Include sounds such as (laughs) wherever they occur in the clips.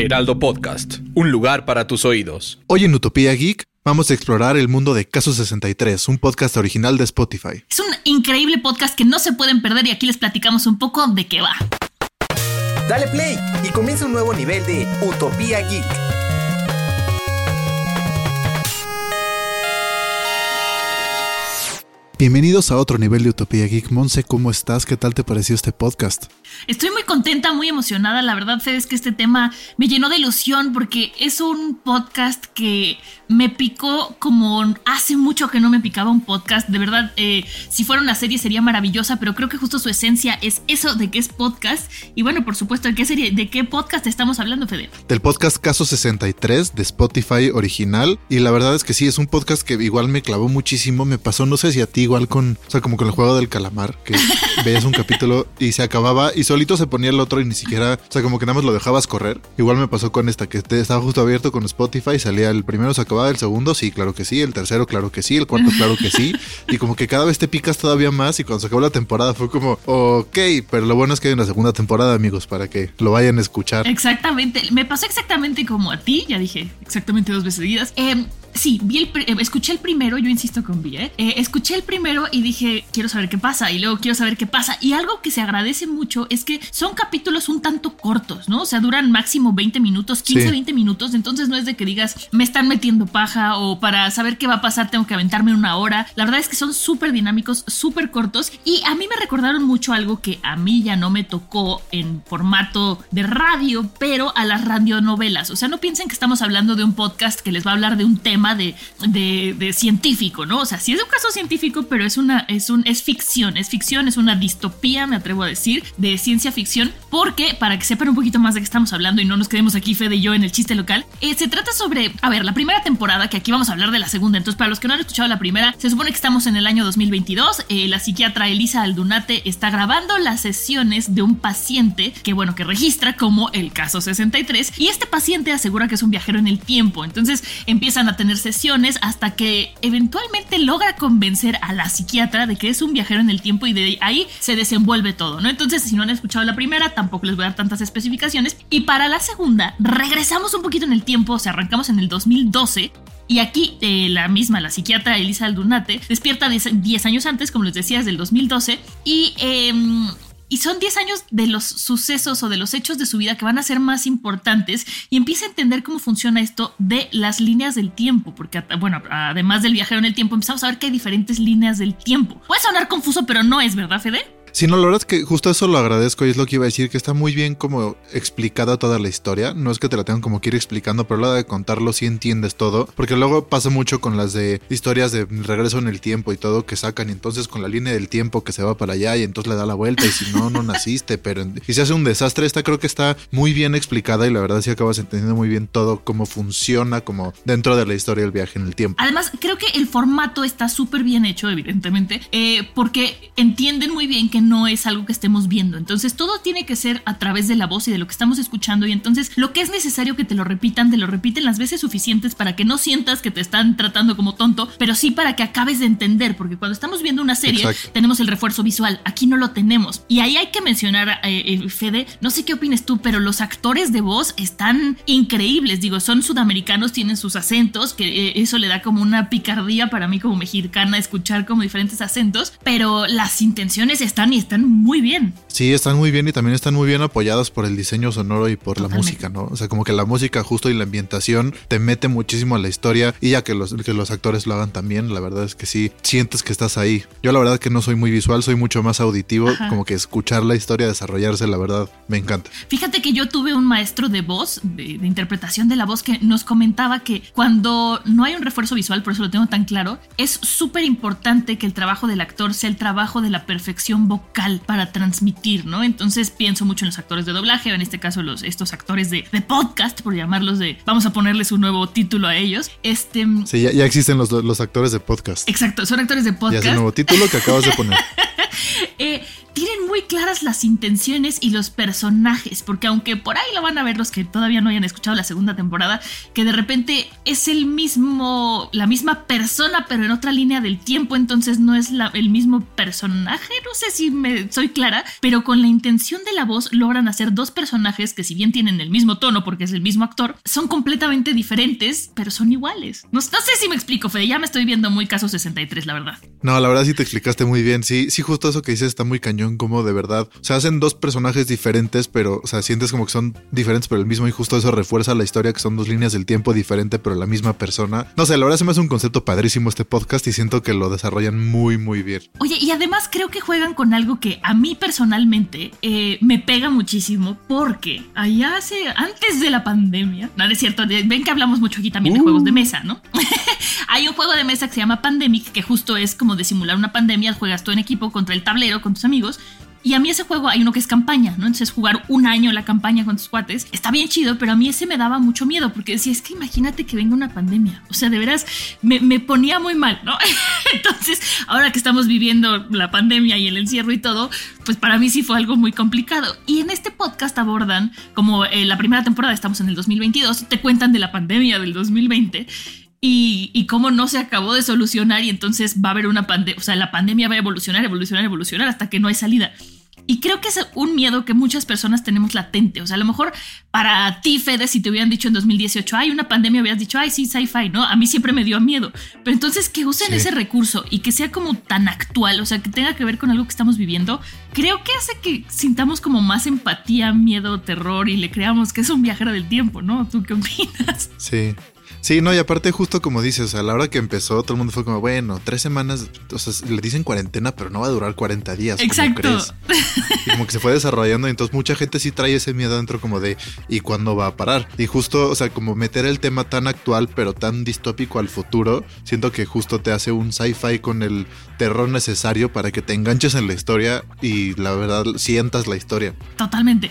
Heraldo Podcast, un lugar para tus oídos. Hoy en Utopía Geek vamos a explorar el mundo de Caso 63, un podcast original de Spotify. Es un increíble podcast que no se pueden perder y aquí les platicamos un poco de qué va. Dale play y comienza un nuevo nivel de Utopía Geek. Bienvenidos a otro nivel de Utopía Geek. Monse, ¿cómo estás? ¿Qué tal te pareció este podcast? Estoy muy contenta, muy emocionada. La verdad, Fede, es que este tema me llenó de ilusión porque es un podcast que me picó como hace mucho que no me picaba un podcast. De verdad, eh, si fuera una serie sería maravillosa, pero creo que justo su esencia es eso de que es podcast. Y bueno, por supuesto, ¿de qué serie, de qué podcast estamos hablando, Fede? Del podcast Caso 63 de Spotify original. Y la verdad es que sí, es un podcast que igual me clavó muchísimo. Me pasó, no sé si a ti igual con, o sea, como con el juego del calamar, que (laughs) veías un capítulo y se acababa y solito se ponía el otro y ni siquiera, o sea, como que nada más lo dejabas correr. Igual me pasó con esta, que estaba justo abierto con Spotify, salía el primero, se acababa el segundo, sí, claro que sí, el tercero, claro que sí, el cuarto, claro que sí. Y como que cada vez te picas todavía más y cuando se acabó la temporada fue como, ok, pero lo bueno es que hay una segunda temporada, amigos, para que lo vayan a escuchar. Exactamente, me pasó exactamente como a ti, ya dije exactamente dos veces seguidas. Eh, Sí, vi el, eh, escuché el primero, yo insisto con vi, ¿eh? ¿eh? Escuché el primero y dije, quiero saber qué pasa, y luego quiero saber qué pasa. Y algo que se agradece mucho es que son capítulos un tanto cortos, ¿no? O sea, duran máximo 20 minutos, 15, 20 minutos, entonces no es de que digas, me están metiendo paja o para saber qué va a pasar tengo que aventarme una hora. La verdad es que son súper dinámicos, súper cortos y a mí me recordaron mucho algo que a mí ya no me tocó en formato de radio, pero a las radionovelas. O sea, no piensen que estamos hablando de un podcast que les va a hablar de un tema de, científico, ¿no? O sea, sí es un caso científico, pero es una, es un, es ficción, es ficción, es una distopía, me atrevo a decir, de ciencia ficción, porque para que sepan un poquito más de qué estamos hablando y no nos quedemos aquí Fede y yo en el chiste local, eh, se trata sobre, a ver, la primera temporada, que aquí vamos a hablar de la segunda, entonces para los que no han escuchado la primera, se supone que estamos en el año 2022, eh, la psiquiatra Elisa Aldunate está grabando las sesiones de un paciente que, bueno, que registra como el caso 63 y este paciente asegura que es un viajero en el tiempo, entonces empiezan a tener sesiones hasta que eventualmente logra convencer a la psiquiatra de que es un viajero en el tiempo y de ahí se desenvuelve todo, ¿no? Entonces, si no han escuchado la primera, tampoco les voy a dar tantas especificaciones. Y para la segunda, regresamos un poquito en el tiempo, o sea, arrancamos en el 2012 y aquí eh, la misma, la psiquiatra Elisa Aldunate, despierta 10 años antes, como les decía, desde el 2012, y em, y son 10 años de los sucesos o de los hechos de su vida que van a ser más importantes y empieza a entender cómo funciona esto de las líneas del tiempo, porque bueno, además del viajero en el tiempo, empezamos a ver que hay diferentes líneas del tiempo. Puede sonar confuso, pero no es, ¿verdad, Fede? Sí, no, la verdad es que justo eso lo agradezco y es lo que iba a decir, que está muy bien como explicada toda la historia. No es que te la tengan como que ir explicando, pero la de contarlo sí entiendes todo. Porque luego pasa mucho con las de historias de regreso en el tiempo y todo que sacan. Y entonces con la línea del tiempo que se va para allá y entonces le da la vuelta. Y si no, no naciste. Pero y se hace un desastre. Esta creo que está muy bien explicada y la verdad sí acabas entendiendo muy bien todo cómo funciona como dentro de la historia del viaje en el tiempo. Además, creo que el formato está súper bien hecho, evidentemente, eh, porque entienden muy bien que no es algo que estemos viendo. Entonces todo tiene que ser a través de la voz y de lo que estamos escuchando y entonces lo que es necesario que te lo repitan, te lo repiten las veces suficientes para que no sientas que te están tratando como tonto, pero sí para que acabes de entender, porque cuando estamos viendo una serie tenemos el refuerzo visual, aquí no lo tenemos. Y ahí hay que mencionar, eh, Fede, no sé qué opines tú, pero los actores de voz están increíbles, digo, son sudamericanos, tienen sus acentos, que eh, eso le da como una picardía para mí como mexicana escuchar como diferentes acentos, pero las intenciones están y están muy bien. Sí, están muy bien y también están muy bien apoyadas por el diseño sonoro y por la música, ¿no? O sea, como que la música justo y la ambientación te mete muchísimo a la historia y ya que los, que los actores lo hagan también, la verdad es que sí, sientes que estás ahí. Yo la verdad que no soy muy visual, soy mucho más auditivo, como que escuchar la historia desarrollarse, la verdad, me encanta. Fíjate que yo tuve un maestro de voz, de, de interpretación de la voz, que nos comentaba que cuando no hay un refuerzo visual, por eso lo tengo tan claro, es súper importante que el trabajo del actor sea el trabajo de la perfección vocal para transmitir ¿no? Entonces pienso mucho en los actores de doblaje, en este caso los, estos actores de, de podcast, por llamarlos de, vamos a ponerles un nuevo título a ellos. Este, sí, ya, ya existen los, los actores de podcast. Exacto, son actores de podcast. Y es el nuevo título que acabas de poner. (laughs) eh, tienen muy claras las intenciones y los personajes, porque aunque por ahí lo van a ver los que todavía no hayan escuchado la segunda temporada, que de repente es el mismo, la misma persona, pero en otra línea del tiempo, entonces no es el mismo personaje, no sé si me soy clara, pero con la intención de la voz logran hacer dos personajes que si bien tienen el mismo tono, porque es el mismo actor, son completamente diferentes, pero son iguales. No, no sé si me explico, Fede, ya me estoy viendo muy caso 63, la verdad. No, la verdad sí te explicaste muy bien, sí, sí, justo eso que dices está muy cañón como de verdad. O sea, hacen dos personajes diferentes, pero, o sea, sientes como que son diferentes, pero el mismo y justo eso refuerza la historia, que son dos líneas del tiempo diferente, pero la misma persona. No sé, la verdad se me hace un concepto padrísimo este podcast y siento que lo desarrollan muy, muy bien. Oye, y además creo que juegan con algo que a mí personalmente eh, me pega muchísimo porque allá hace, antes de la pandemia, no, es cierto, ven que hablamos mucho aquí también de juegos de uh. mesa, ¿no? (laughs) Hay un juego de mesa que se llama Pandemic, que justo es como de simular una pandemia, juegas tú en equipo contra el tablero, con tus amigos, y a mí ese juego hay uno que es campaña, ¿no? Entonces jugar un año la campaña con tus cuates está bien chido, pero a mí ese me daba mucho miedo porque decía, es que imagínate que venga una pandemia. O sea, de veras me, me ponía muy mal, ¿no? (laughs) Entonces, ahora que estamos viviendo la pandemia y el encierro y todo, pues para mí sí fue algo muy complicado. Y en este podcast abordan, como eh, la primera temporada estamos en el 2022, te cuentan de la pandemia del 2020 y, cómo no se acabó de solucionar y entonces va a haber una pandemia, o sea, la pandemia va a evolucionar, evolucionar, evolucionar hasta que no hay salida. Y creo que es un miedo que muchas personas tenemos latente. O sea, a lo mejor para ti, Fede, si te hubieran dicho en 2018, hay una pandemia, hubieras dicho, ay, sí, sci-fi, ¿no? A mí siempre me dio miedo. Pero entonces que usen ese recurso y que sea como tan actual, o sea, que tenga que ver con algo que estamos viviendo, creo que hace que sintamos como más empatía, miedo, terror y le creamos que es un viajero del tiempo, ¿no? ¿Tú qué opinas? Sí. Sí, no, y aparte justo como dices, a la hora que empezó todo el mundo fue como, bueno, tres semanas, o sea, le dicen cuarentena, pero no va a durar 40 días. Exacto. Y como que se fue desarrollando, y entonces mucha gente sí trae ese miedo dentro como de, ¿y cuándo va a parar? Y justo, o sea, como meter el tema tan actual, pero tan distópico al futuro, siento que justo te hace un sci-fi con el terror necesario para que te enganches en la historia y la verdad sientas la historia. Totalmente.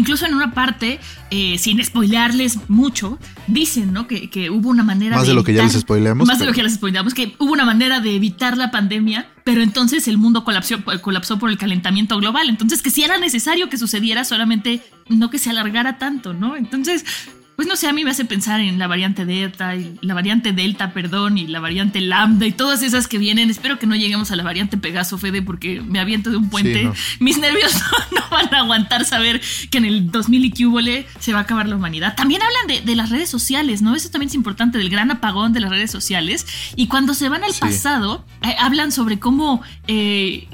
Incluso en una parte, eh, sin spoilearles mucho, dicen ¿no? que, que hubo una manera más de, lo que ya les spoileamos. Más de lo que ya les spoileamos, que hubo una manera de evitar la pandemia, pero entonces el mundo colapsó, colapsó por el calentamiento global. Entonces, que sí era necesario que sucediera, solamente no que se alargara tanto, ¿no? Entonces, pues no sé, a mí me hace pensar en la variante Delta, y la variante Delta, perdón, y la variante Lambda y todas esas que vienen. Espero que no lleguemos a la variante Pegaso, Fede, porque me aviento de un puente. (laughs) Mis nervios (laughs) no, van a aguantar saber que en el 2000 y que se va a acabar la humanidad. También hablan de, las redes sociales, ¿no? Eso también es importante, del gran apagón de las redes sociales. Y cuando se van al pasado, eh, hablan sobre cómo eh,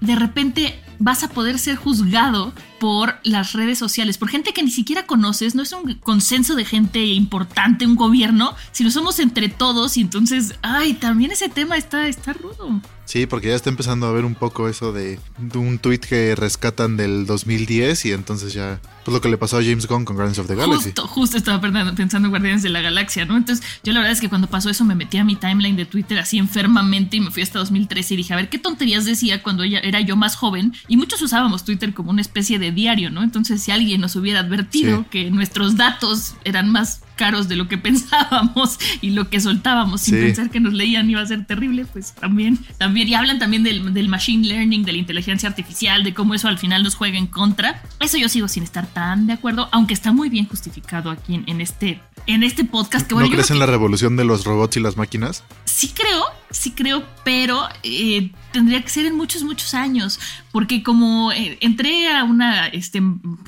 de repente vas a poder ser juzgado por las redes sociales, por gente que ni siquiera conoces, no es un consenso de gente importante, un gobierno, sino somos entre todos y entonces, ay, también ese tema está, está rudo. Sí, porque ya está empezando a ver un poco eso de, un tweet que rescatan del 2010 y entonces ya, pues lo que le pasó a James Gunn con Guardians of the Galaxy. Justo, justo estaba pensando en Guardianes de la Galaxia, ¿no? Entonces yo la verdad es que cuando pasó eso me metí a mi timeline de Twitter así enfermamente y me fui hasta 2013 y dije, a ver, ¿qué tonterías decía cuando ella, era yo más joven? Y muchos usábamos Twitter como una especie de diario, ¿no? Entonces si alguien nos hubiera advertido que nuestros datos eran más caros de lo que (laughs) pensábamos y lo que soltábamos sin Sí. pensar que nos leían iba a ser terrible, pues también, también, y hablan también del, del machine learning, de la inteligencia artificial, de cómo eso al final nos juega en contra. Eso yo sigo sin estar tan de acuerdo, aunque está muy bien justificado aquí en, en este, en este podcast. Que, bueno, ¿No crees en que- la revolución de los robots y las máquinas? Sí creo, sí creo, pero eh, tendría que ser en muchos, muchos años, porque como eh, entré a una este,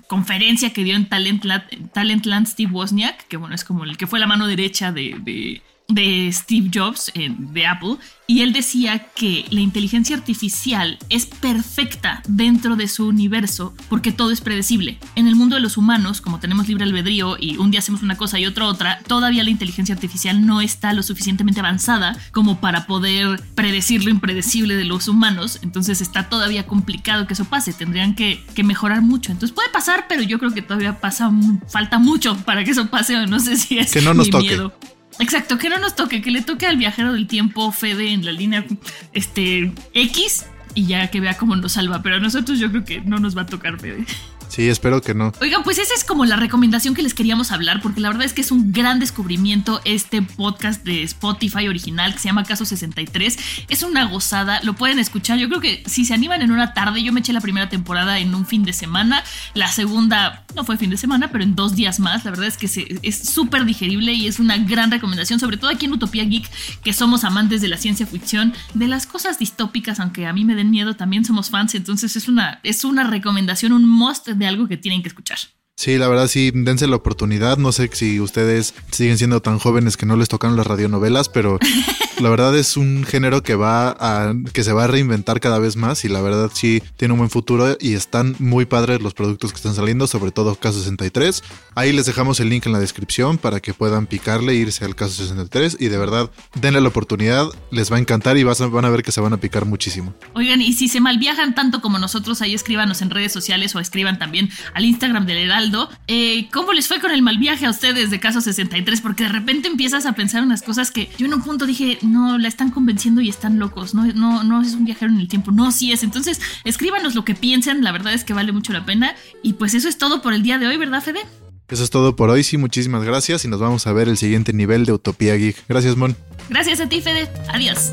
conferencia que dio en Talentland, Talentland Steve Wozniak, que bueno, es como el que fue la mano derecha de, de- de Steve Jobs eh, de Apple, y él decía que la inteligencia artificial es perfecta dentro de su universo porque todo es predecible. En el mundo de los humanos, como tenemos libre albedrío y un día hacemos una cosa y otra otra, todavía la inteligencia artificial no está lo suficientemente avanzada como para poder predecir lo impredecible de los humanos. Entonces está todavía complicado que eso pase. Tendrían que, que mejorar mucho. Entonces puede pasar, pero yo creo que todavía pasa, falta mucho para que eso pase o no sé si es Que no nos mi toque. miedo. Exacto, que no nos toque, que le toque al viajero del tiempo Fede en la línea este X y ya que vea cómo nos salva, pero a nosotros yo creo que no nos va a tocar Fede. Sí, espero que no. Oigan, pues esa es como la recomendación que les queríamos hablar, porque la verdad es que es un gran descubrimiento este podcast de Spotify original que se llama Caso 63. Es una gozada, lo pueden escuchar. Yo creo que si se animan en una tarde, yo me eché la primera temporada en un fin de semana, la segunda no fue fin de semana, pero en dos días más. La verdad es que es súper digerible y es una gran recomendación, sobre todo aquí en Utopía Geek, que somos amantes de la ciencia ficción, de las cosas distópicas, aunque a mí me den miedo, también somos fans. Entonces es una, es una recomendación, un must de algo que tienen que escuchar. Sí, la verdad sí, dense la oportunidad. No sé si ustedes siguen siendo tan jóvenes que no les tocan las radionovelas, pero (laughs) la verdad es un género que va a que se va a reinventar cada vez más y la verdad sí tiene un buen futuro y están muy padres los productos que están saliendo, sobre todo Caso 63. Ahí les dejamos el link en la descripción para que puedan picarle e irse al Caso 63 y de verdad denle la oportunidad, les va a encantar y vas van a ver que se van a picar muchísimo. Oigan, y si se malviajan tanto como nosotros, ahí escríbanos en redes sociales o escriban también al Instagram del Heraldo. Eh, ¿Cómo les fue con el mal viaje a ustedes de caso 63? Porque de repente empiezas a pensar unas cosas que yo en un punto dije, no, la están convenciendo y están locos. No, no, no es un viajero en el tiempo. No, sí es. Entonces, escríbanos lo que piensan. La verdad es que vale mucho la pena. Y pues eso es todo por el día de hoy, ¿verdad, Fede? Eso es todo por hoy, sí, muchísimas gracias y nos vamos a ver el siguiente nivel de Utopía Geek. Gracias, Mon. Gracias a ti, Fede. Adiós.